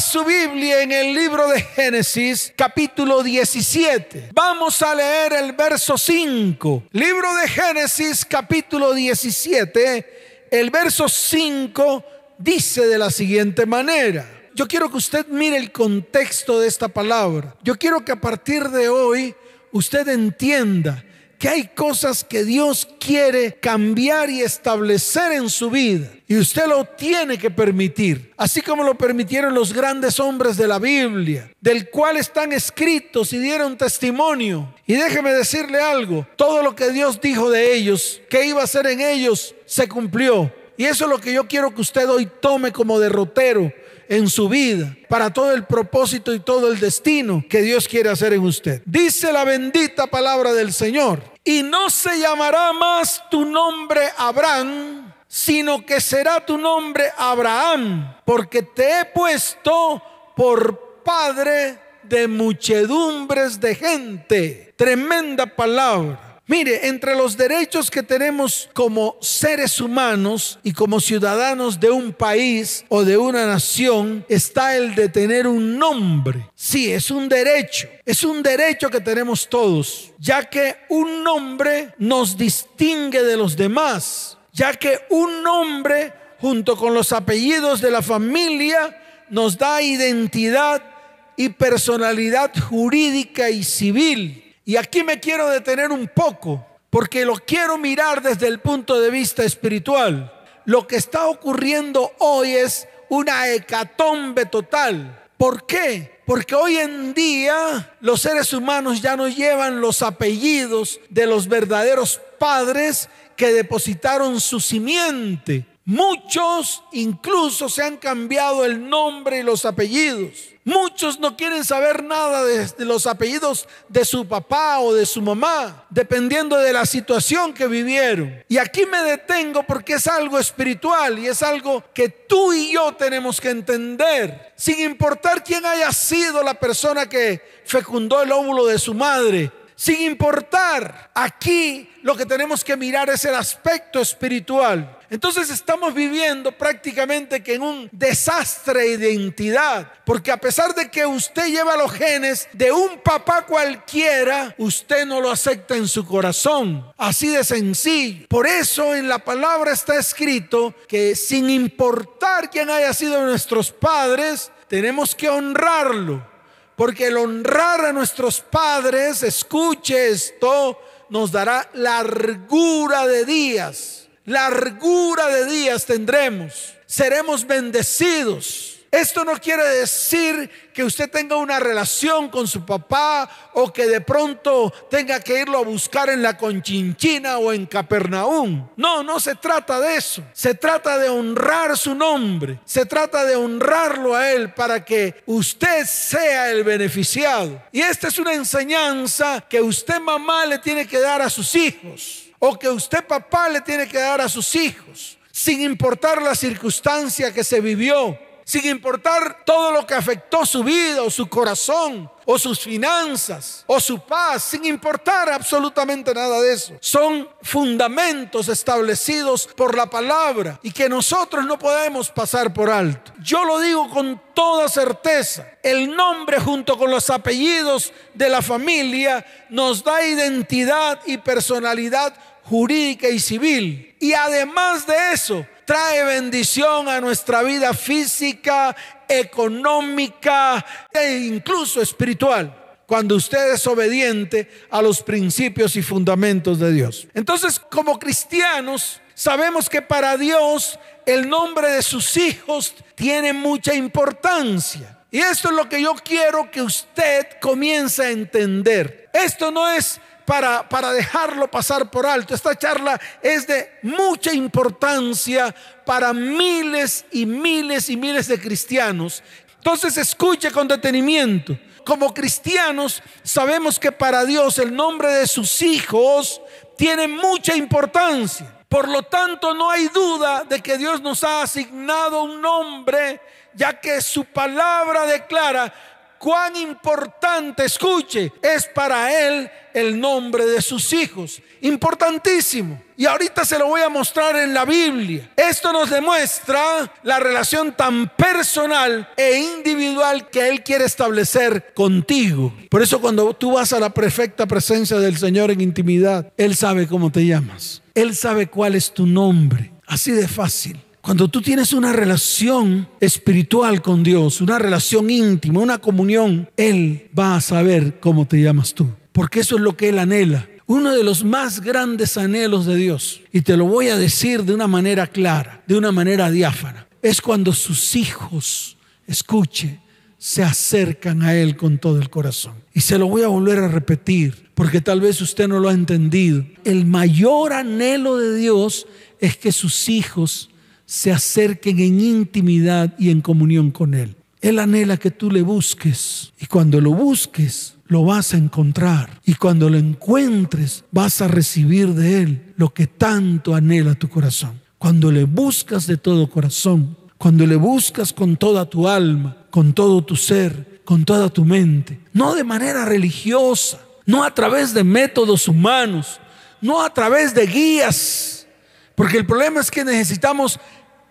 su Biblia en el libro de Génesis, capítulo 17. Vamos a leer el verso 5. Libro de Génesis, capítulo 17. El verso 5 dice de la siguiente manera. Yo quiero que usted mire el contexto de esta palabra. Yo quiero que a partir de hoy usted entienda que hay cosas que Dios quiere cambiar y establecer en su vida. Y usted lo tiene que permitir, así como lo permitieron los grandes hombres de la Biblia, del cual están escritos y dieron testimonio. Y déjeme decirle algo, todo lo que Dios dijo de ellos, que iba a hacer en ellos, se cumplió. Y eso es lo que yo quiero que usted hoy tome como derrotero en su vida para todo el propósito y todo el destino que Dios quiere hacer en usted. Dice la bendita palabra del Señor, y no se llamará más tu nombre Abraham, sino que será tu nombre Abraham, porque te he puesto por padre de muchedumbres de gente. Tremenda palabra. Mire, entre los derechos que tenemos como seres humanos y como ciudadanos de un país o de una nación está el de tener un nombre. Sí, es un derecho. Es un derecho que tenemos todos, ya que un nombre nos distingue de los demás, ya que un nombre junto con los apellidos de la familia nos da identidad y personalidad jurídica y civil. Y aquí me quiero detener un poco, porque lo quiero mirar desde el punto de vista espiritual. Lo que está ocurriendo hoy es una hecatombe total. ¿Por qué? Porque hoy en día los seres humanos ya no llevan los apellidos de los verdaderos padres que depositaron su simiente. Muchos incluso se han cambiado el nombre y los apellidos. Muchos no quieren saber nada de, los apellidos de su papá o de su mamá, dependiendo de la situación que vivieron. Y aquí me detengo porque es algo espiritual y es algo que tú y yo tenemos que entender, sin importar quién haya sido la persona que fecundó el óvulo de su madre. Sin importar, aquí lo que tenemos que mirar es el aspecto espiritual. Entonces estamos viviendo prácticamente que en un desastre de identidad, porque a pesar de que usted lleva los genes de un papá cualquiera, usted no lo acepta en su corazón, así de sencillo. Por eso en la palabra está escrito que sin importar quién haya sido nuestros padres, tenemos que honrarlo, porque el honrar a nuestros padres, escuche esto, nos dará largura de días largura de días tendremos, seremos bendecidos. Esto no quiere decir que usted tenga una relación con su papá o que de pronto tenga que irlo a buscar en la Conchinchina o en Capernaum. No, no se trata de eso. Se trata de honrar su nombre. Se trata de honrarlo a él para que usted sea el beneficiado. Y esta es una enseñanza que usted mamá le tiene que dar a sus hijos o que usted papá le tiene que dar a sus hijos, sin importar la circunstancia que se vivió, sin importar todo lo que afectó su vida o su corazón o sus finanzas o su paz, sin importar absolutamente nada de eso. Son fundamentos establecidos por la palabra y que nosotros no podemos pasar por alto. Yo lo digo con toda certeza. El nombre junto con los apellidos de la familia nos da identidad y personalidad jurídica y civil. Y además de eso, trae bendición a nuestra vida física, económica e incluso espiritual cuando usted es obediente a los principios y fundamentos de Dios. Entonces, como cristianos, sabemos que para Dios el nombre de sus hijos tiene mucha importancia. Y esto es lo que yo quiero que usted comience a entender. Esto no es para, dejarlo pasar por alto. Esta charla es de mucha importancia para miles y miles y miles de cristianos. Entonces escuche con detenimiento. Como cristianos sabemos que para Dios el nombre de sus hijos tiene mucha importancia. Por lo tanto, no hay duda de que Dios nos ha asignado un nombre, ya que su palabra declara cuán importante, escuche, es para Él el nombre de sus hijos. Importantísimo. Y ahorita se lo voy a mostrar en la Biblia. Esto nos demuestra la relación tan personal e individual que Él quiere establecer contigo. Por eso cuando tú vas a la perfecta presencia del Señor en intimidad, Él sabe cómo te llamas. Él sabe cuál es tu nombre. Así de fácil. Cuando tú tienes una relación espiritual con Dios, una relación íntima, una comunión, Él va a saber cómo te llamas tú. Porque eso es lo que Él anhela uno de los más grandes anhelos de Dios, y te lo voy a decir de una manera clara, de una manera diáfana, es cuando sus hijos, escuche, se acercan a Él con todo el corazón. Y se lo voy a volver a repetir, porque tal vez usted no lo ha entendido. El mayor anhelo de Dios es que sus hijos se acerquen en intimidad y en comunión con Él. Él anhela que tú le busques y cuando lo busques, lo vas a encontrar. Y cuando lo encuentres, vas a recibir de Él lo que tanto anhela tu corazón. Cuando le buscas de todo corazón, cuando le buscas con toda tu alma, con todo tu ser, con toda tu mente, no de manera religiosa, no a través de métodos humanos, no a través de guías, porque el problema es que necesitamos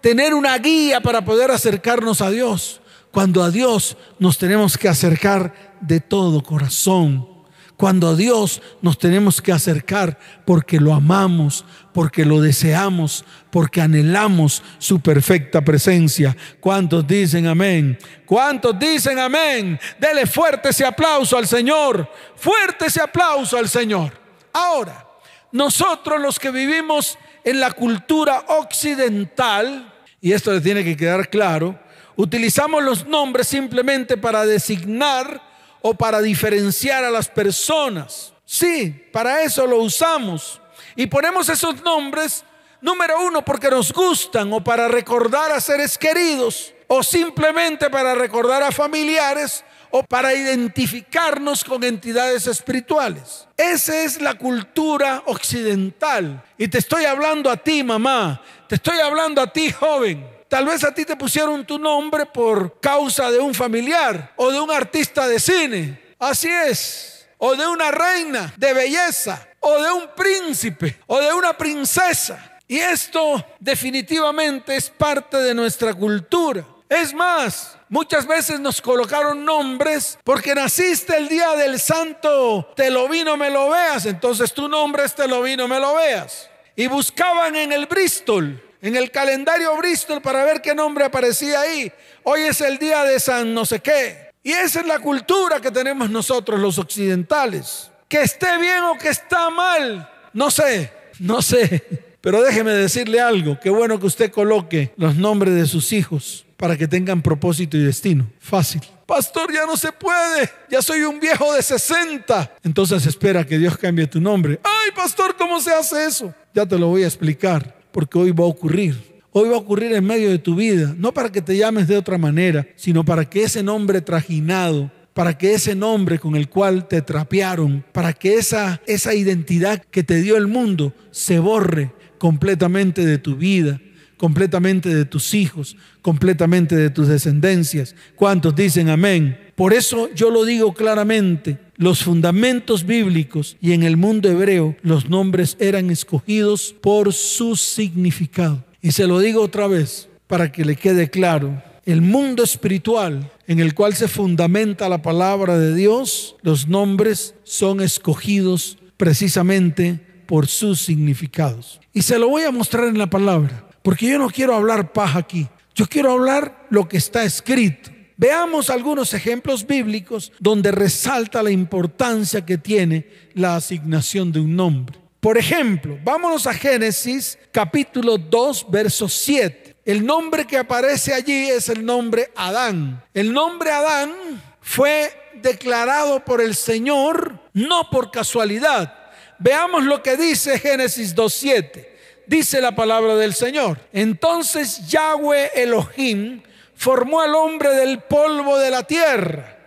tener una guía para poder acercarnos a Dios, cuando a Dios nos tenemos que acercar de todo corazón. Cuando a Dios nos tenemos que acercar porque lo amamos, porque lo deseamos, porque anhelamos su perfecta presencia. ¿Cuántos dicen amén? ¿Cuántos dicen amén? Dele fuerte ese aplauso al Señor. Fuerte ese aplauso al Señor. Ahora, nosotros los que vivimos en la cultura occidental, y esto le tiene que quedar claro, utilizamos los nombres simplemente para designar o para diferenciar a las personas. Sí, para eso lo usamos. Y ponemos esos nombres, número uno, porque nos gustan o para recordar a seres queridos o simplemente para recordar a familiares o para identificarnos con entidades espirituales. Esa es la cultura occidental. Y te estoy hablando a ti, mamá. Te estoy hablando a ti, joven. Tal vez a ti te pusieron tu nombre por causa de un familiar o de un artista de cine. Así es. O de una reina de belleza. O de un príncipe. O de una princesa. Y esto definitivamente es parte de nuestra cultura. Es más, muchas veces nos colocaron nombres porque naciste el día del santo, te lo vino, me lo veas. Entonces tu nombre es te lo vino, me lo veas. Y buscaban en el Bristol en el calendario Bristol para ver qué nombre aparecía ahí. Hoy es el día de San no sé qué. Y esa es la cultura que tenemos nosotros los occidentales. Que esté bien o que está mal, no sé, no sé. Pero déjeme decirle algo, qué bueno que usted coloque los nombres de sus hijos para que tengan propósito y destino. Fácil. Pastor, ya no se puede. Ya soy un viejo de 60. Entonces espera que Dios cambie tu nombre. Ay, pastor, ¿cómo se hace eso? Ya te lo voy a explicar porque hoy va a ocurrir. Hoy va a ocurrir en medio de tu vida, no para que te llames de otra manera, sino para que ese nombre trajinado, para que ese nombre con el cual te trapearon, para que esa, esa identidad que te dio el mundo se borre completamente de tu vida, completamente de tus hijos, completamente de tus descendencias. ¿Cuántos dicen amén? Por eso yo lo digo claramente, los fundamentos bíblicos y en el mundo hebreo los nombres eran escogidos por su significado. Y se lo digo otra vez para que le quede claro. El mundo espiritual en el cual se fundamenta la palabra de Dios, los nombres son escogidos precisamente por sus significados. Y se lo voy a mostrar en la palabra, porque yo no quiero hablar paja aquí, yo quiero hablar lo que está escrito. Veamos algunos ejemplos bíblicos donde resalta la importancia que tiene la asignación de un nombre. Por ejemplo, vámonos a Génesis capítulo 2, verso 7. El nombre que aparece allí es el nombre Adán. El nombre Adán fue declarado por el Señor no por casualidad. Veamos lo que dice Génesis 2.7. Dice la palabra del Señor. Entonces Yahweh Elohim formó al hombre del polvo de la tierra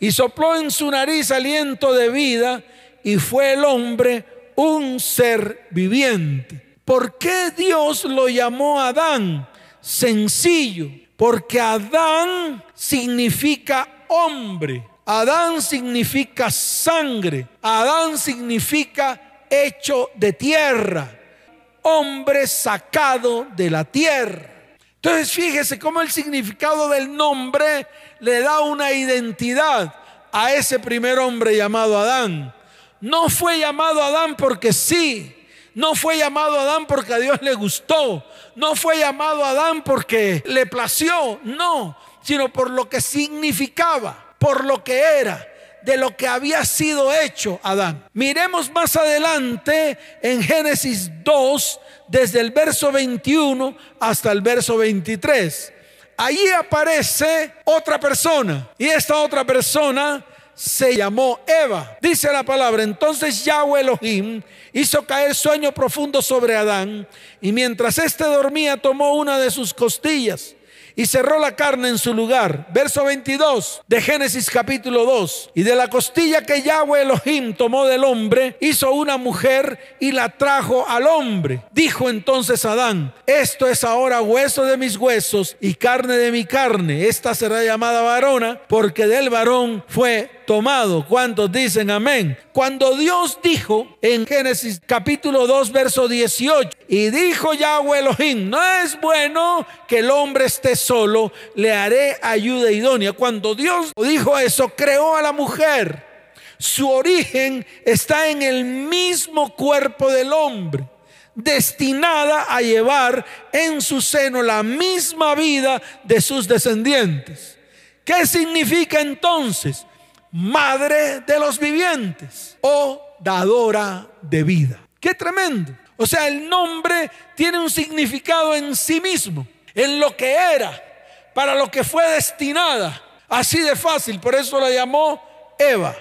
y sopló en su nariz aliento de vida y fue el hombre un ser viviente. ¿Por qué Dios lo llamó Adán? Sencillo, porque Adán significa hombre, Adán significa sangre, Adán significa hecho de tierra. Hombre sacado de la tierra. Entonces fíjese cómo el significado del nombre le da una identidad a ese primer hombre llamado Adán. No fue llamado Adán porque sí, no fue llamado Adán porque a Dios le gustó, no fue llamado Adán porque le plació, no, sino por lo que significaba, por lo que era de lo que había sido hecho Adán. Miremos más adelante en Génesis 2, desde el verso 21 hasta el verso 23. Allí aparece otra persona y esta otra persona se llamó Eva. Dice la palabra, entonces Yahweh Elohim hizo caer sueño profundo sobre Adán y mientras éste dormía tomó una de sus costillas y cerró la carne en su lugar. Verso 22 de Génesis capítulo 2. Y de la costilla que Yahweh Elohim tomó del hombre, hizo una mujer y la trajo al hombre. Dijo entonces Adán, esto es ahora hueso de mis huesos y carne de mi carne. Esta será llamada varona porque del varón fue tomado. ¿Cuántos dicen amén? Cuando Dios dijo en Génesis capítulo 2, verso 18, y dijo Yahweh Elohim, no es bueno que el hombre esté solo, le haré ayuda idónea. Cuando Dios dijo eso, creó a la mujer. Su origen está en el mismo cuerpo del hombre destinada a llevar en su seno la misma vida de sus descendientes. ¿Qué significa entonces? Madre de los vivientes o dadora de vida. Qué tremendo. O sea, el nombre tiene un significado en sí mismo, en lo que era, para lo que fue destinada. Así de fácil, por eso la llamó Eva.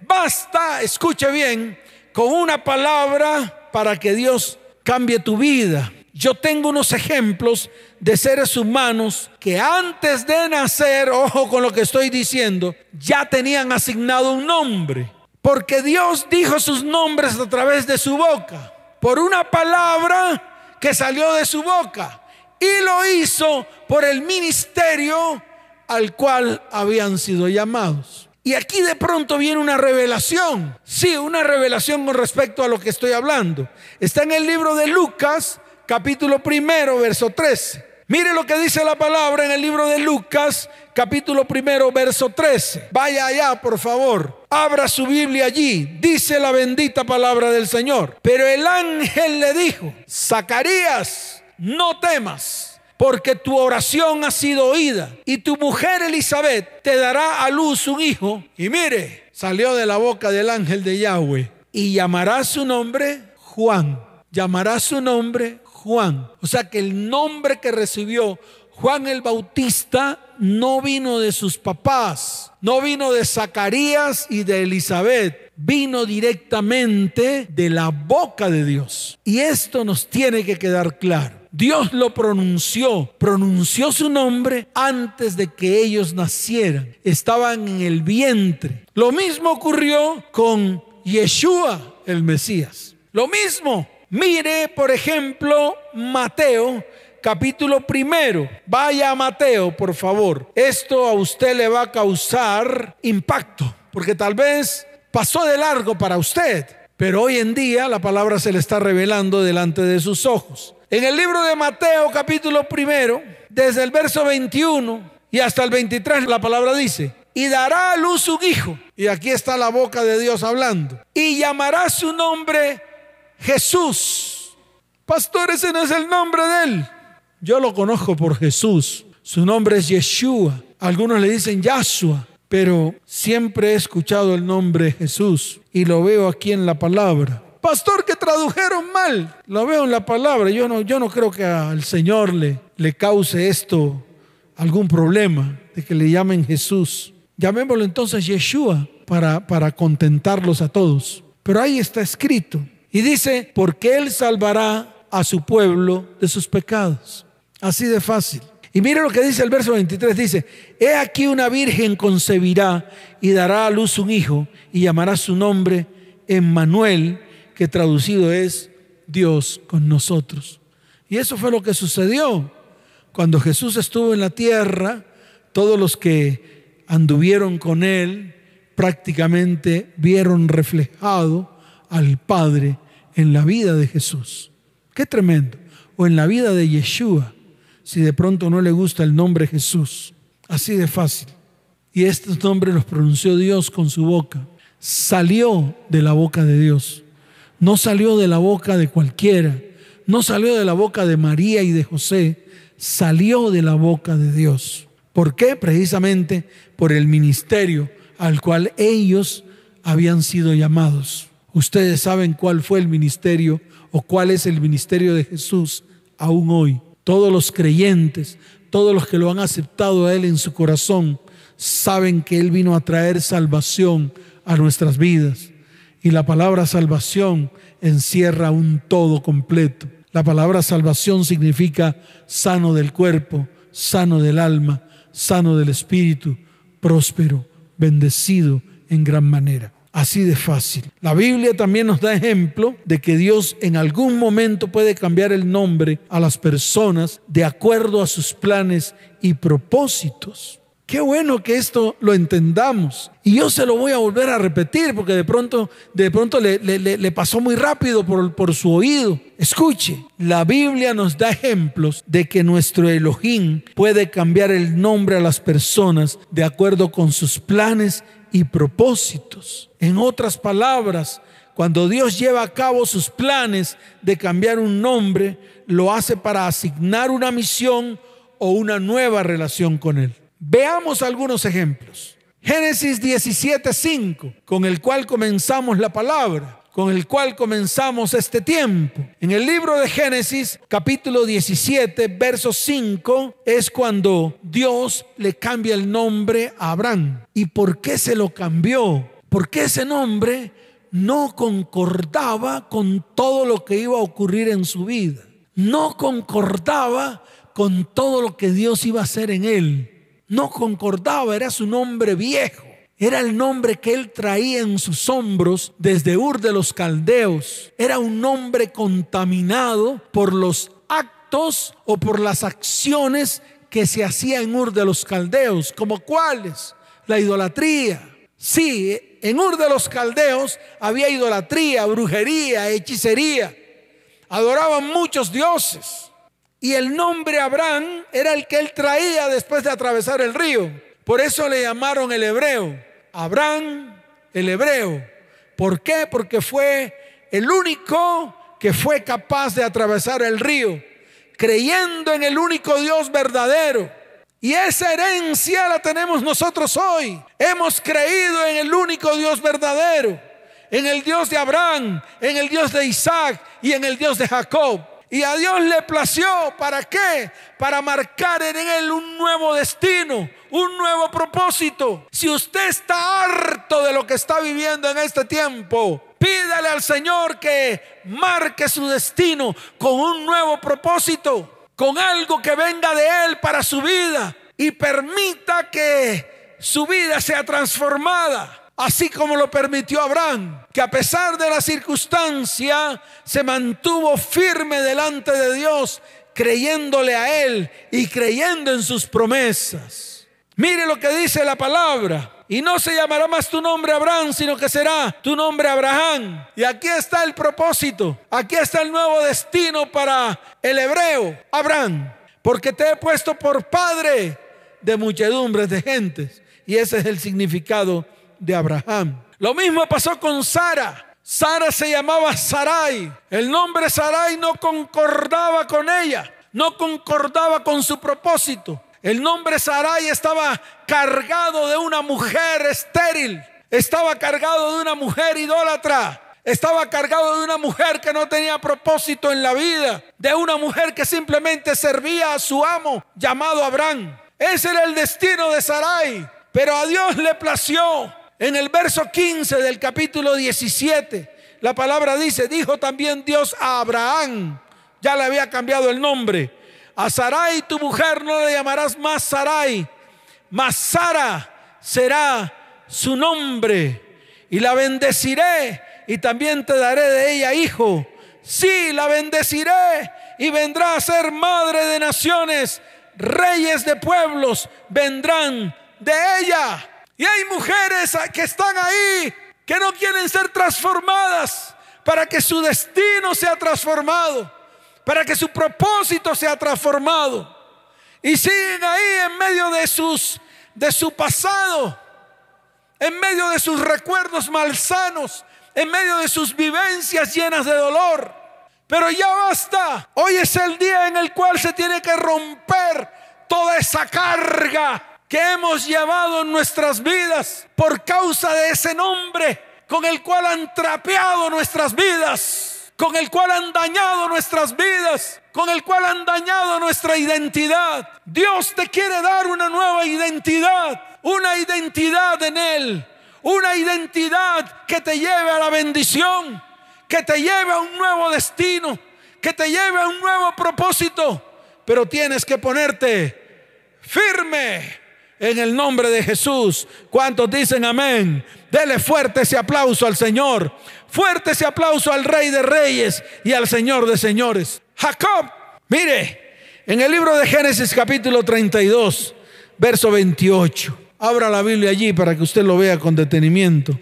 Basta, escuche bien, con una palabra para que Dios cambie tu vida. Yo tengo unos ejemplos de seres humanos que antes de nacer, ojo con lo que estoy diciendo, ya tenían asignado un nombre. Porque Dios dijo sus nombres a través de su boca, por una palabra que salió de su boca. Y lo hizo por el ministerio al cual habían sido llamados. Y aquí de pronto viene una revelación. Sí, una revelación con respecto a lo que estoy hablando. Está en el libro de Lucas, capítulo primero, verso 13. Mire lo que dice la palabra en el libro de Lucas, capítulo primero, verso 13. Vaya allá, por favor. Abra su Biblia allí. Dice la bendita palabra del Señor. Pero el ángel le dijo, Zacarías, no temas, porque tu oración ha sido oída. Y tu mujer Elizabeth te dará a luz un hijo. Y mire, salió de la boca del ángel de Yahweh. Y llamará su nombre Juan. Llamará su nombre Juan. O sea que el nombre que recibió Juan el Bautista no vino de sus papás, no vino de Zacarías y de Elizabeth, vino directamente de la boca de Dios. Y esto nos tiene que quedar claro. Dios lo pronunció, pronunció su nombre antes de que ellos nacieran. Estaban en el vientre. Lo mismo ocurrió con Yeshua, el Mesías. Lo mismo. Mire, por ejemplo, Mateo capítulo primero. Vaya a Mateo, por favor. Esto a usted le va a causar impacto, porque tal vez pasó de largo para usted, pero hoy en día la palabra se le está revelando delante de sus ojos. En el libro de Mateo capítulo primero, desde el verso 21 y hasta el 23, la palabra dice, y dará a luz un hijo. Y aquí está la boca de Dios hablando. Y llamará su nombre Jesús. Pastor, ese no es el nombre de él. Yo lo conozco por Jesús. Su nombre es Yeshua. Algunos le dicen Yahshua, pero siempre he escuchado el nombre Jesús y lo veo aquí en la palabra. Pastor, que tradujeron mal. Lo veo en la palabra. Yo no, yo no creo que al Señor le, le cause esto algún problema de que le llamen Jesús. Llamémoslo entonces Yeshua para, para contentarlos a todos. Pero ahí está escrito. Y dice, porque Él salvará a su pueblo de sus pecados. Así de fácil. Y mire lo que dice el verso 23, dice, he aquí una virgen concebirá y dará a luz un hijo y llamará su nombre Emmanuel, que traducido es Dios con nosotros. Y eso fue lo que sucedió. Cuando Jesús estuvo en la tierra, todos los que anduvieron con él prácticamente vieron reflejado al Padre en la vida de Jesús. Qué tremendo. O en la vida de Yeshua, si de pronto no le gusta el nombre Jesús. Así de fácil. Y estos nombres los pronunció Dios con su boca. Salió de la boca de Dios. No salió de la boca de cualquiera. No salió de la boca de María y de José. Salió de la boca de Dios. ¿Por qué? Precisamente por el ministerio al cual ellos habían sido llamados. Ustedes saben cuál fue el ministerio o cuál es el ministerio de Jesús aún hoy. Todos los creyentes, todos los que lo han aceptado a Él en su corazón, saben que Él vino a traer salvación a nuestras vidas. Y la palabra salvación encierra un todo completo. La palabra salvación significa sano del cuerpo, sano del alma, sano del espíritu, próspero, bendecido en gran manera. Así de fácil. La Biblia también nos da ejemplo de que Dios en algún momento puede cambiar el nombre a las personas de acuerdo a sus planes y propósitos. Qué bueno que esto lo entendamos. Y yo se lo voy a volver a repetir porque de pronto, de pronto le, pasó muy rápido por, por su oído. Escuche, la Biblia nos da ejemplos de que nuestro Elohim puede cambiar el nombre a las personas de acuerdo con sus planes y propósitos. En otras palabras, cuando Dios lleva a cabo sus planes de cambiar un nombre, lo hace para asignar una misión o una nueva relación con Él. Veamos algunos ejemplos. Génesis 17:5, con el cual comenzamos la palabra, con el cual comenzamos este tiempo. En el libro de Génesis, capítulo 17, verso 5, es cuando Dios le cambia el nombre a Abraham. ¿Y por qué se lo cambió? Porque ese nombre no concordaba con todo lo que iba a ocurrir en su vida. No concordaba con todo lo que Dios iba a hacer en él no concordaba, era su nombre viejo. Era el nombre que él traía en sus hombros desde Ur de los Caldeos. Era un nombre contaminado por los actos o por las acciones que se hacía en Ur de los Caldeos, como cuáles? La idolatría. Sí, en Ur de los Caldeos había idolatría, brujería, hechicería. Adoraban muchos dioses. Y el nombre Abraham era el que él traía después de atravesar el río. Por eso le llamaron el hebreo. Abraham, el hebreo. ¿Por qué? Porque fue el único que fue capaz de atravesar el río, creyendo en el único Dios verdadero. Y esa herencia la tenemos nosotros hoy. Hemos creído en el único Dios verdadero, en el Dios de Abraham, en el Dios de Isaac y en el Dios de Jacob. Y a Dios le plació, ¿para qué? Para marcar en él un nuevo destino, un nuevo propósito. Si usted está harto de lo que está viviendo en este tiempo, pídale al Señor que marque su destino con un nuevo propósito, con algo que venga de Él para su vida y permita que su vida sea transformada así como lo permitió Abraham, que a pesar de la circunstancia se mantuvo firme delante de Dios, creyéndole a Él y creyendo en sus promesas. Mire lo que dice la palabra. Y no se llamará más tu nombre Abraham, sino que será tu nombre Abraham. Y aquí está el propósito. Aquí está el nuevo destino para el hebreo, Abraham. Porque te he puesto por padre de muchedumbres de gentes. Y ese es el significado de Abraham. Lo mismo pasó con Sara. Sara se llamaba Sarai. El nombre Sarai no concordaba con ella, no concordaba con su propósito. El nombre Sarai estaba cargado de una mujer estéril, estaba cargado de una mujer idólatra. Estaba cargado de una mujer que no tenía propósito en la vida, de una mujer que simplemente servía a su amo llamado Abraham. Ese era el destino de Sarai, pero a Dios le plació en el verso 15 del capítulo 17, la palabra dice, dijo también Dios a Abraham, ya le había cambiado el nombre, a Sarai tu mujer no le llamarás más Sarai, mas Sara será su nombre y la bendeciré y también te daré de ella hijo. Sí, la bendeciré y vendrá a ser madre de naciones, reyes de pueblos vendrán de ella. Y hay mujeres que están ahí que no quieren ser transformadas para que su destino sea transformado. para que su propósito sea transformado. Y siguen ahí en medio de sus de su pasado, en medio de sus recuerdos malsanos, en medio de sus vivencias llenas de dolor. Pero ya basta. Hoy es el día en el cual se tiene que romper toda esa carga que hemos llevado en nuestras vidas por causa de ese nombre con el cual han trapeado nuestras vidas, con el cual han dañado nuestras vidas, con el cual han dañado nuestra identidad. Dios te quiere dar una nueva identidad, una identidad en Él, una identidad que te lleve a la bendición, que te lleve a un nuevo destino, que te lleve a un nuevo propósito. Pero tienes que ponerte firme en el nombre de Jesús. ¿Cuántos dicen amén? Dele fuerte ese aplauso al Señor. Fuerte ese aplauso al Rey de Reyes y al Señor de Señores. Jacob, mire, en el libro de Génesis capítulo 32, verso 28. Abra la Biblia allí para que usted lo vea con detenimiento.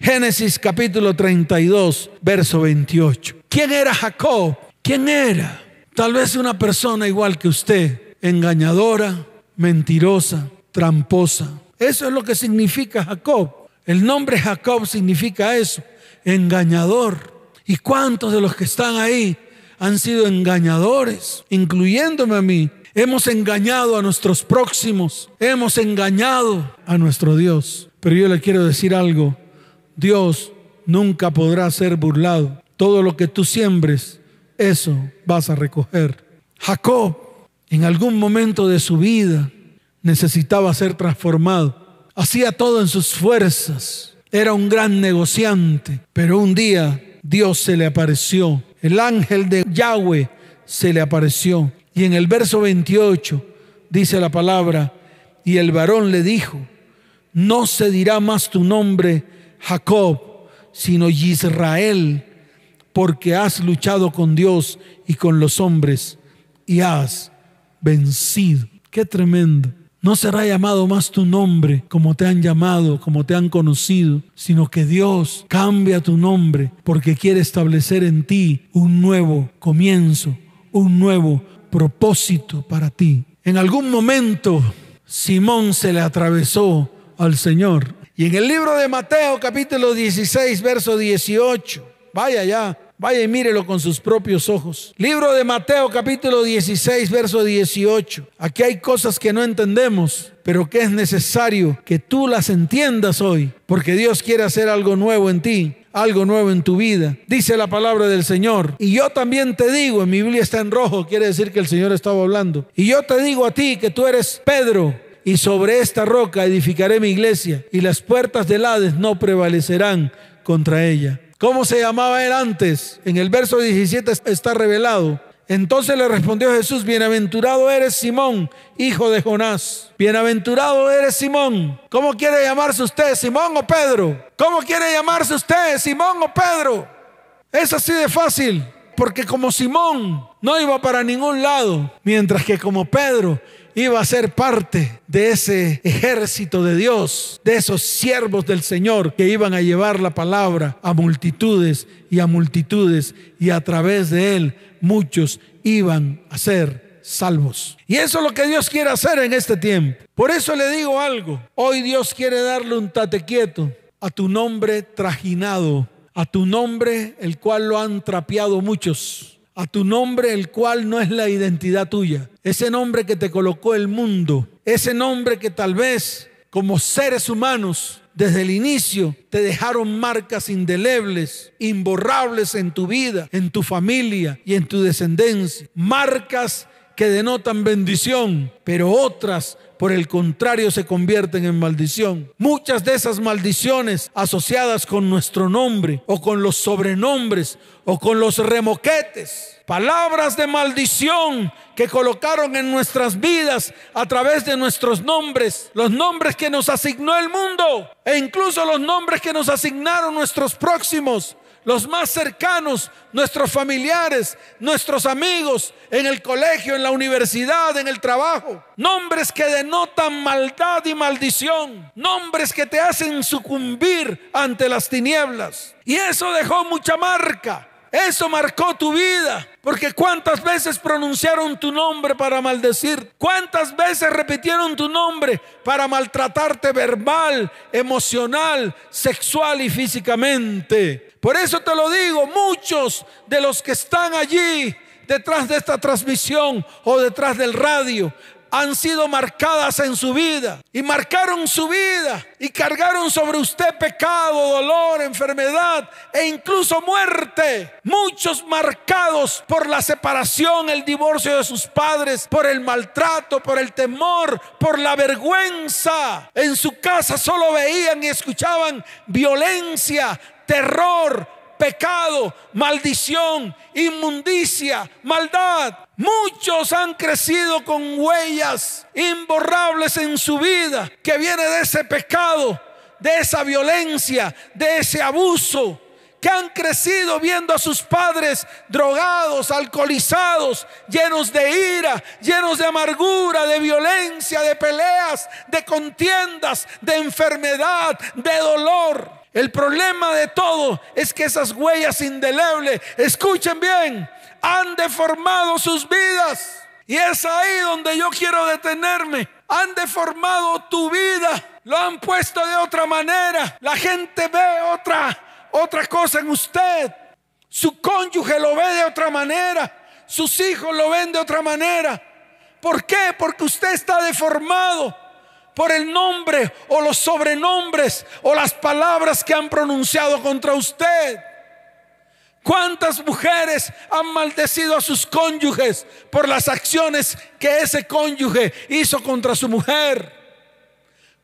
Génesis capítulo 32, verso 28. ¿Quién era Jacob? ¿Quién era? Tal vez una persona igual que usted, engañadora, mentirosa, tramposa. Eso es lo que significa Jacob. El nombre Jacob significa eso, engañador. ¿Y cuántos de los que están ahí han sido engañadores, incluyéndome a mí? Hemos engañado a nuestros próximos, hemos engañado a nuestro Dios. Pero yo le quiero decir algo, Dios nunca podrá ser burlado. Todo lo que tú siembres, eso vas a recoger. Jacob, en algún momento de su vida, necesitaba ser transformado. Hacía todo en sus fuerzas. Era un gran negociante. Pero un día Dios se le apareció. El ángel de Yahweh se le apareció. Y en el verso 28 dice la palabra, y el varón le dijo, no se dirá más tu nombre Jacob, sino Israel, porque has luchado con Dios y con los hombres y has vencido. Qué tremendo. No será llamado más tu nombre como te han llamado, como te han conocido, sino que Dios cambia tu nombre porque quiere establecer en ti un nuevo comienzo, un nuevo propósito para ti. En algún momento Simón se le atravesó al Señor. Y en el libro de Mateo capítulo 16, verso 18, vaya ya, Vaya y mírelo con sus propios ojos. Libro de Mateo capítulo 16, verso 18. Aquí hay cosas que no entendemos, pero que es necesario que tú las entiendas hoy, porque Dios quiere hacer algo nuevo en ti algo nuevo en tu vida. Dice la palabra del Señor. Y yo también te digo, en mi Biblia está en rojo, quiere decir que el Señor estaba hablando. Y yo te digo a ti que tú eres Pedro, y sobre esta roca edificaré mi iglesia, y las puertas del Hades no prevalecerán contra ella. ¿Cómo se llamaba él antes? En el verso 17 está revelado. Entonces le respondió Jesús, bienaventurado eres Simón, hijo de Jonás. Bienaventurado eres Simón. ¿Cómo quiere llamarse usted, Simón o Pedro? ¿Cómo quiere llamarse usted, Simón o Pedro? Es así de fácil, porque como Simón no iba para ningún lado, mientras que como Pedro iba a ser parte de ese ejército de Dios, de esos siervos del Señor que iban a llevar la palabra a multitudes y a multitudes y a través de él muchos iban a ser salvos. Y eso es lo que Dios quiere hacer en este tiempo. Por eso le digo algo, hoy Dios quiere darle un tate quieto a tu nombre trajinado, a tu nombre el cual lo han trapeado muchos a tu nombre el cual no es la identidad tuya. Ese nombre que te colocó el mundo. Ese nombre que tal vez como seres humanos desde el inicio te dejaron marcas indelebles, imborrables en tu vida, en tu familia y en tu descendencia. Marcas que denotan bendición, pero otras por el contrario se convierten en maldición. Muchas de esas maldiciones asociadas con nuestro nombre o con los sobrenombres o con los remoquetes, palabras de maldición que colocaron en nuestras vidas a través de nuestros nombres, los nombres que nos asignó el mundo e incluso los nombres que nos asignaron nuestros próximos los más cercanos, nuestros familiares, nuestros amigos, en el colegio, en la universidad, en el trabajo. Nombres que denotan maldad y maldición. Nombres que te hacen sucumbir ante las tinieblas. Y eso dejó mucha marca. Eso marcó tu vida. Porque cuántas veces pronunciaron tu nombre para maldecir. Cuántas veces repitieron tu nombre para maltratarte verbal, emocional, sexual y físicamente. Por eso te lo digo, muchos de los que están allí detrás de esta transmisión o detrás del radio han sido marcadas en su vida y marcaron su vida y cargaron sobre usted pecado, dolor, enfermedad e incluso muerte. Muchos marcados por la separación, el divorcio de sus padres, por el maltrato, por el temor, por la vergüenza. En su casa solo veían y escuchaban violencia, terror, pecado, maldición, inmundicia, maldad. Muchos han crecido con huellas imborrables en su vida que viene de ese pecado, de esa violencia, de ese abuso que han crecido viendo a sus padres drogados, alcoholizados, llenos de ira, llenos de amargura, de violencia, de peleas, de contiendas, de enfermedad, de dolor. El problema de todo es que esas huellas indelebles, escuchen bien, han deformado sus vidas. Y es ahí donde yo quiero detenerme. Han deformado tu vida. Lo han puesto de otra manera. La gente ve otra, otra cosa en usted. Su cónyuge lo ve de otra manera. Sus hijos lo ven de otra manera. ¿Por qué? Porque usted está deformado por el nombre o los sobrenombres o las palabras que han pronunciado contra usted. ¿Cuántas mujeres han maldecido a sus cónyuges por las acciones que ese cónyuge hizo contra su mujer?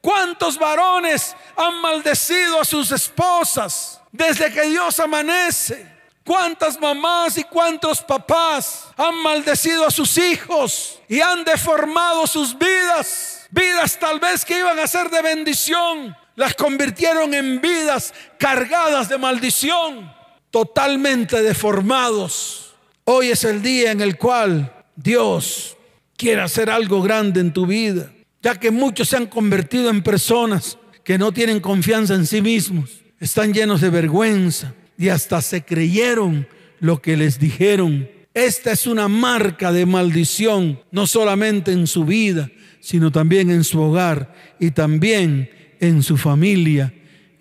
¿Cuántos varones han maldecido a sus esposas desde que Dios amanece? ¿Cuántas mamás y cuántos papás han maldecido a sus hijos y han deformado sus vidas? Vidas tal vez que iban a ser de bendición, las convirtieron en vidas cargadas de maldición, totalmente deformados. Hoy es el día en el cual Dios quiere hacer algo grande en tu vida, ya que muchos se han convertido en personas que no tienen confianza en sí mismos, están llenos de vergüenza y hasta se creyeron lo que les dijeron. Esta es una marca de maldición, no solamente en su vida, sino también en su hogar y también en su familia.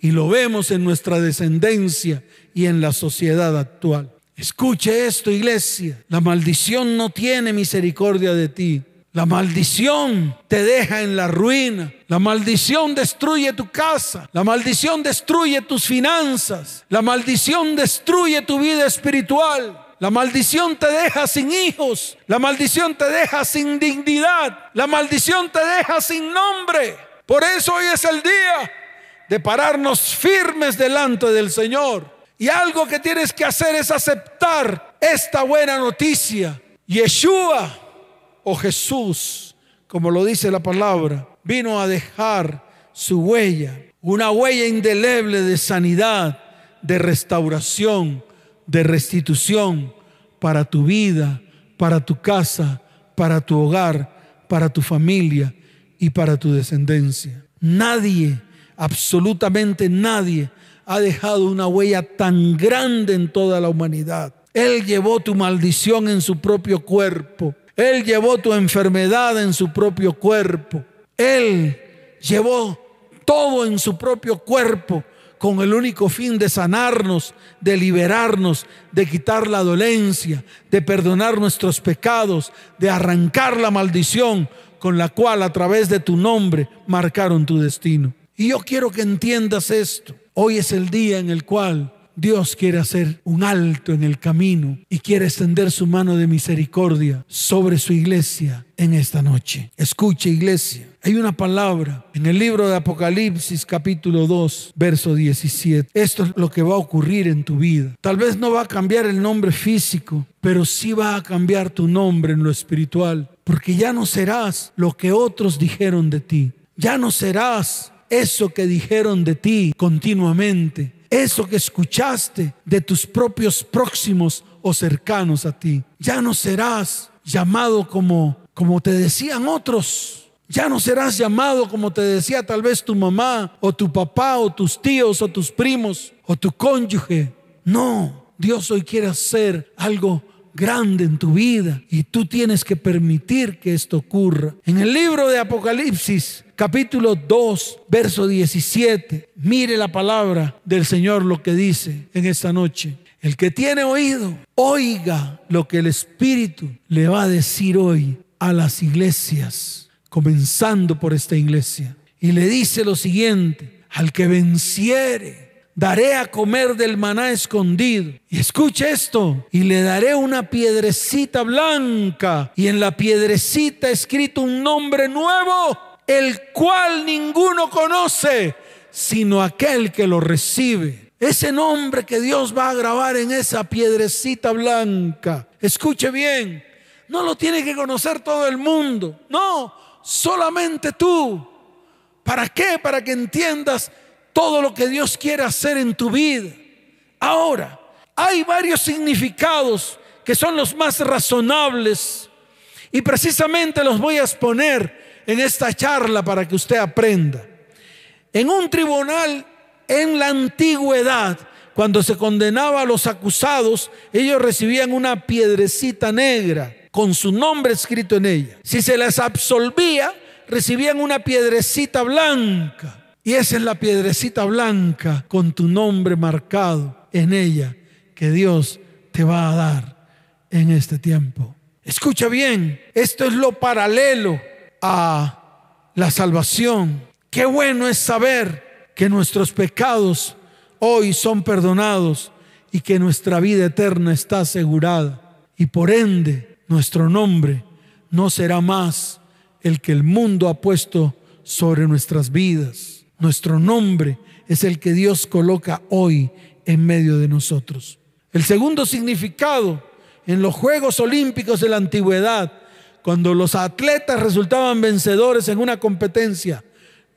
Y lo vemos en nuestra descendencia y en la sociedad actual. Escuche esto, iglesia. La maldición no tiene misericordia de ti. La maldición te deja en la ruina. La maldición destruye tu casa. La maldición destruye tus finanzas. La maldición destruye tu vida espiritual. La maldición te deja sin hijos. La maldición te deja sin dignidad. La maldición te deja sin nombre. Por eso hoy es el día de pararnos firmes delante del Señor. Y algo que tienes que hacer es aceptar esta buena noticia. Yeshua o Jesús, como lo dice la palabra, vino a dejar su huella, una huella indeleble de sanidad, de restauración, de restitución para tu vida, para tu casa, para tu hogar, para tu familia y para tu descendencia. Nadie, absolutamente nadie, ha dejado una huella tan grande en toda la humanidad. Él llevó tu maldición en su propio cuerpo. Él llevó tu enfermedad en su propio cuerpo. Él llevó todo en su propio cuerpo con el único fin de sanarnos, de liberarnos, de quitar la dolencia, de perdonar nuestros pecados, de arrancar la maldición con la cual a través de tu nombre marcaron tu destino. Y yo quiero que entiendas esto. Hoy es el día en el cual Dios quiere hacer un alto en el camino y quiere extender su mano de misericordia sobre su iglesia en esta noche. Escuche iglesia. Hay una palabra en el libro de Apocalipsis capítulo 2, verso 17. Esto es lo que va a ocurrir en tu vida. Tal vez no va a cambiar el nombre físico, pero sí va a cambiar tu nombre en lo espiritual. Porque ya no serás lo que otros dijeron de ti. Ya no serás eso que dijeron de ti continuamente eso que escuchaste de tus propios próximos o cercanos a ti. Ya no serás llamado como, como te decían otros. Ya no serás llamado como te decía tal vez tu mamá o tu papá o tus tíos o tus primos o tu cónyuge. No, Dios hoy quiere hacer algo grande en tu vida y tú tienes que permitir que esto ocurra. En el libro de Apocalipsis, capítulo 2, verso 17, mire la palabra del Señor lo que dice en esta noche. El que tiene oído, oiga lo que el Espíritu le va a decir hoy a las iglesias, comenzando por esta iglesia. Y le dice lo siguiente, al que venciere, daré a comer del maná escondido. Y escuche esto, y le daré una piedrecita blanca, y en la piedrecita escrito un nombre nuevo, el cual ninguno conoce, sino aquel que lo recibe. Ese nombre que Dios va a grabar en esa piedrecita blanca. Escuche bien, no lo tiene que conocer todo el mundo. No, solamente tú. ¿Para qué? Para que entiendas todo lo que Dios quiere hacer en tu vida. Ahora, hay varios significados que son los más razonables y precisamente los voy a exponer en esta charla para que usted aprenda. En un tribunal en la antigüedad, cuando se condenaba a los acusados, ellos recibían una piedrecita negra con su nombre escrito en ella. Si se les absolvía, recibían una piedrecita blanca. Y esa es la piedrecita blanca con tu nombre marcado en ella que Dios te va a dar en este tiempo. Escucha bien, esto es lo paralelo a la salvación. Qué bueno es saber que nuestros pecados hoy son perdonados y que nuestra vida eterna está asegurada. Y por ende, nuestro nombre no será más el que el mundo ha puesto sobre nuestras vidas. Nuestro nombre es el que Dios coloca hoy en medio de nosotros. El segundo significado en los Juegos Olímpicos de la Antigüedad, cuando los atletas resultaban vencedores en una competencia,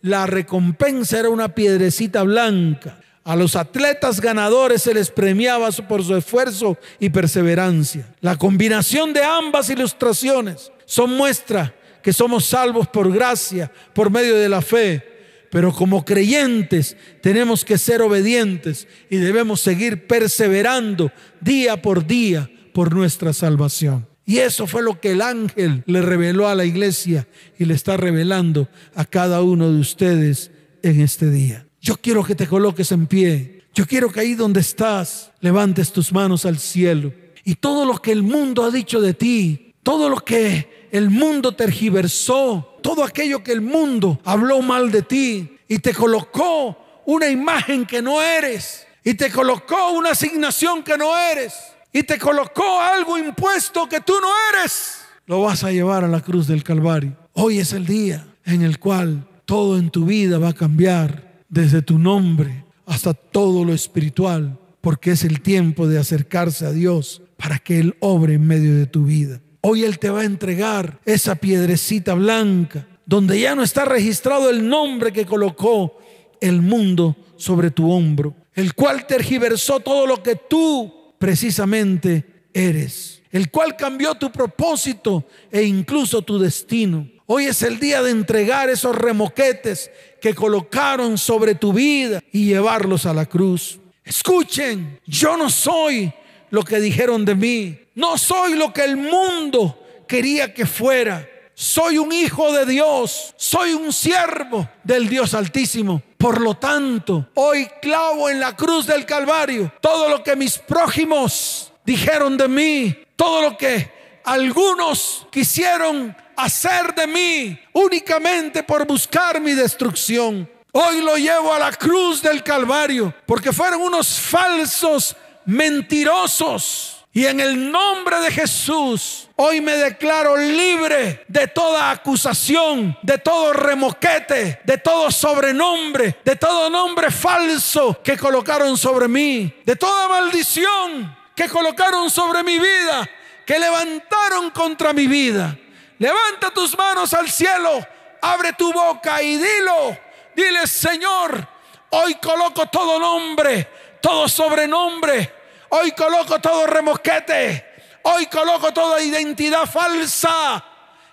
la recompensa era una piedrecita blanca. A los atletas ganadores se les premiaba por su esfuerzo y perseverancia. La combinación de ambas ilustraciones son muestra que somos salvos por gracia, por medio de la fe. Pero como creyentes tenemos que ser obedientes y debemos seguir perseverando día por día por nuestra salvación. Y eso fue lo que el ángel le reveló a la iglesia y le está revelando a cada uno de ustedes en este día. Yo quiero que te coloques en pie. Yo quiero que ahí donde estás levantes tus manos al cielo. Y todo lo que el mundo ha dicho de ti, todo lo que el mundo tergiversó, todo aquello que el mundo habló mal de ti y te colocó una imagen que no eres y te colocó una asignación que no eres y te colocó algo impuesto que tú no eres, lo vas a llevar a la cruz del Calvario. Hoy es el día en el cual todo en tu vida va a cambiar, desde tu nombre hasta todo lo espiritual, porque es el tiempo de acercarse a Dios para que Él obre en medio de tu vida. Hoy Él te va a entregar esa piedrecita blanca, donde ya no está registrado el nombre que colocó el mundo sobre tu hombro, el cual tergiversó todo lo que tú precisamente eres, el cual cambió tu propósito e incluso tu destino. Hoy es el día de entregar esos remoquetes que colocaron sobre tu vida y llevarlos a la cruz. Escuchen, yo no soy lo que dijeron de mí, no soy lo que el mundo quería que fuera. Soy un hijo de Dios, soy un siervo del Dios Altísimo. Por lo tanto, hoy clavo en la cruz del Calvario todo lo que mis prójimos dijeron de mí, todo lo que algunos quisieron hacer de mí únicamente por buscar mi destrucción. Hoy lo llevo a la cruz del Calvario porque fueron unos falsos mentirosos y en el nombre de Jesús, hoy me declaro libre de toda acusación, de todo remoquete, de todo sobrenombre, de todo nombre falso que colocaron sobre mí, de toda maldición que colocaron sobre mi vida, que levantaron contra mi vida. Levanta tus manos al cielo, abre tu boca y dilo. Dile, Señor, hoy coloco todo nombre, todo sobrenombre Hoy coloco todo remosquete. Hoy coloco toda identidad falsa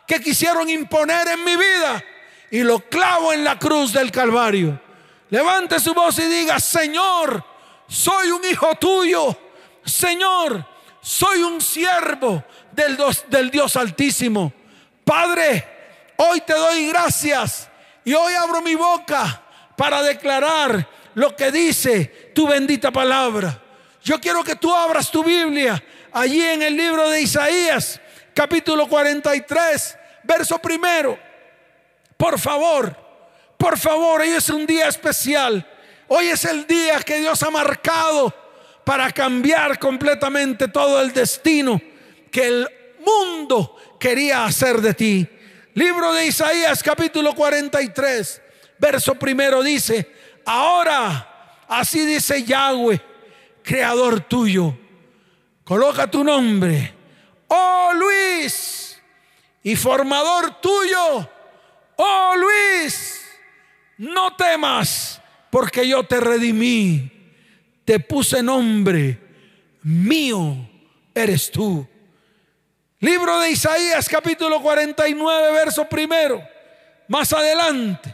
que quisieron imponer en mi vida y lo clavo en la cruz del Calvario. Levante su voz y diga, Señor, soy un hijo tuyo. Señor, soy un siervo del, del Dios Altísimo. Padre, hoy te doy gracias y hoy abro mi boca para declarar lo que dice tu bendita palabra. Yo quiero que tú abras tu Biblia allí en el libro de Isaías, capítulo 43, verso primero. Por favor, por favor, hoy es un día especial. Hoy es el día que Dios ha marcado para cambiar completamente todo el destino que el mundo quería hacer de ti. Libro de Isaías capítulo 43, verso primero dice, ahora así dice Yahweh, creador tuyo, coloca tu nombre, oh Luis, y formador tuyo, oh Luis, no temas, porque yo te redimí, te puse nombre, mío eres tú. Libro de Isaías capítulo 49, verso primero. Más adelante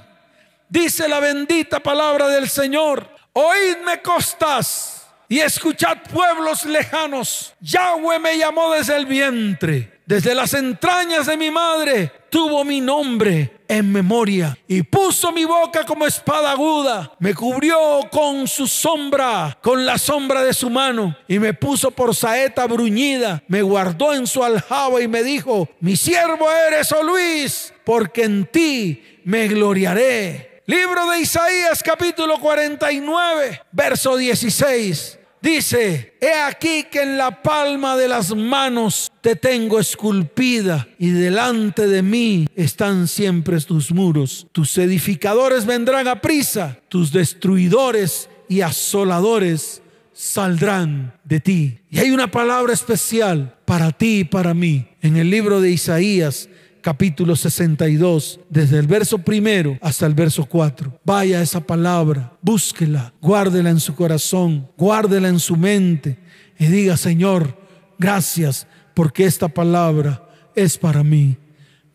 dice la bendita palabra del Señor. Oídme costas y escuchad pueblos lejanos. Yahweh me llamó desde el vientre. Desde las entrañas de mi madre tuvo mi nombre en memoria y puso mi boca como espada aguda. Me cubrió con su sombra, con la sombra de su mano y me puso por saeta bruñida. Me guardó en su aljaba y me dijo, mi siervo eres, oh Luis, porque en ti me gloriaré. Libro de Isaías capítulo 49, verso 16. Dice, he aquí que en la palma de las manos te tengo esculpida y delante de mí están siempre tus muros. Tus edificadores vendrán a prisa, tus destruidores y asoladores saldrán de ti. Y hay una palabra especial para ti y para mí en el libro de Isaías capítulo 62, desde el verso primero hasta el verso 4. Vaya esa palabra, búsquela, guárdela en su corazón, guárdela en su mente y diga, Señor, gracias porque esta palabra es para mí.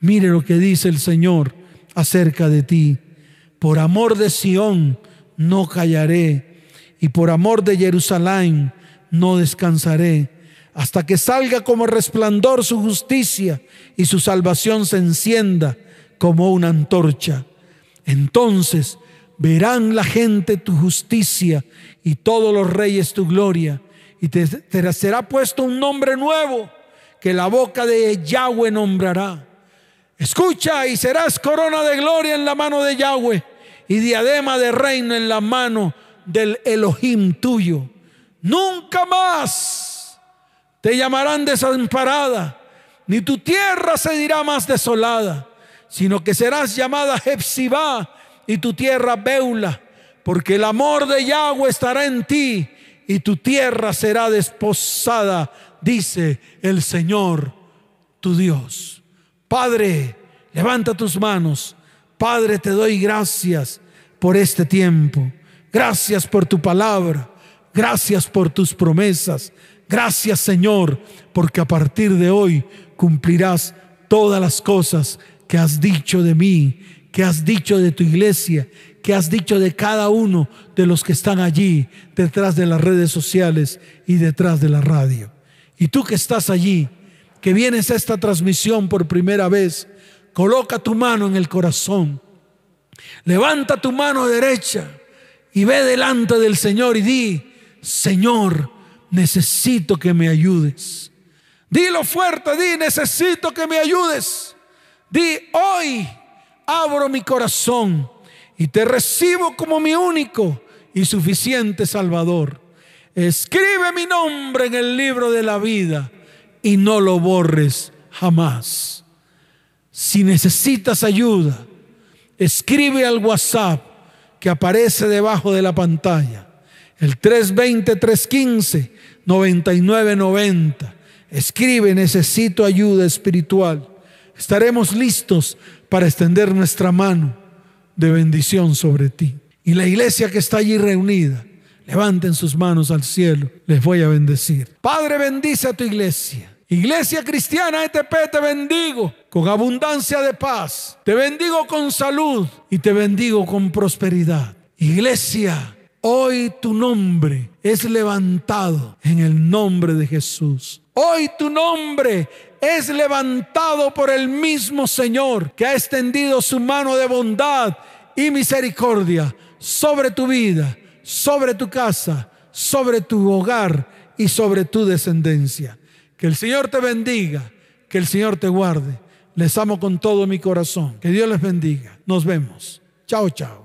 Mire lo que dice el Señor acerca de ti. Por amor de Sión no callaré y por amor de Jerusalén no descansaré hasta que salga como resplandor su justicia y su salvación se encienda como una antorcha. Entonces verán la gente tu justicia y todos los reyes tu gloria. Y te, será puesto un nombre nuevo que la boca de Yahweh nombrará. Escucha y serás corona de gloria en la mano de Yahweh y diadema de reino en la mano del Elohim tuyo. Nunca más te llamarán desamparada, ni tu tierra se dirá más desolada, sino que serás llamada Jepsibá y tu tierra Beula, porque el amor de Yahweh estará en ti y tu tierra será desposada, dice el Señor tu Dios. Padre, levanta tus manos. Padre, te doy gracias por este tiempo. Gracias por tu palabra. Gracias por tus promesas. Gracias Señor, porque a partir de hoy cumplirás todas las cosas que has dicho de mí, que has dicho de tu iglesia, que has dicho de cada uno de los que están allí detrás de las redes sociales y detrás de la radio. Y tú que estás allí, que vienes a esta transmisión por primera vez, coloca tu mano en el corazón, levanta tu mano derecha y ve delante del Señor y di, Señor, necesito que me ayudes. Dilo fuerte, di, necesito que me ayudes. Di, hoy abro mi corazón y te recibo como mi único y suficiente Salvador. Escribe mi nombre en el libro de la vida y no lo borres jamás. Si necesitas ayuda, escribe al WhatsApp que aparece debajo de la pantalla. El 320-315 9990. Escribe, necesito ayuda espiritual. Estaremos listos para extender nuestra mano de bendición sobre ti. Y la iglesia que está allí reunida, levanten sus manos al cielo, les voy a bendecir. Padre, bendice a tu iglesia. Iglesia cristiana ETP, te bendigo con abundancia de paz. Te bendigo con salud y te bendigo con prosperidad. Iglesia Hoy tu nombre es levantado en el nombre de Jesús. Hoy tu nombre es levantado por el mismo Señor que ha extendido su mano de bondad y misericordia sobre tu vida, sobre tu casa, sobre tu hogar y sobre tu descendencia. Que el Señor te bendiga, que el Señor te guarde. Les amo con todo mi corazón. Que Dios les bendiga. Nos vemos. Chao, chao.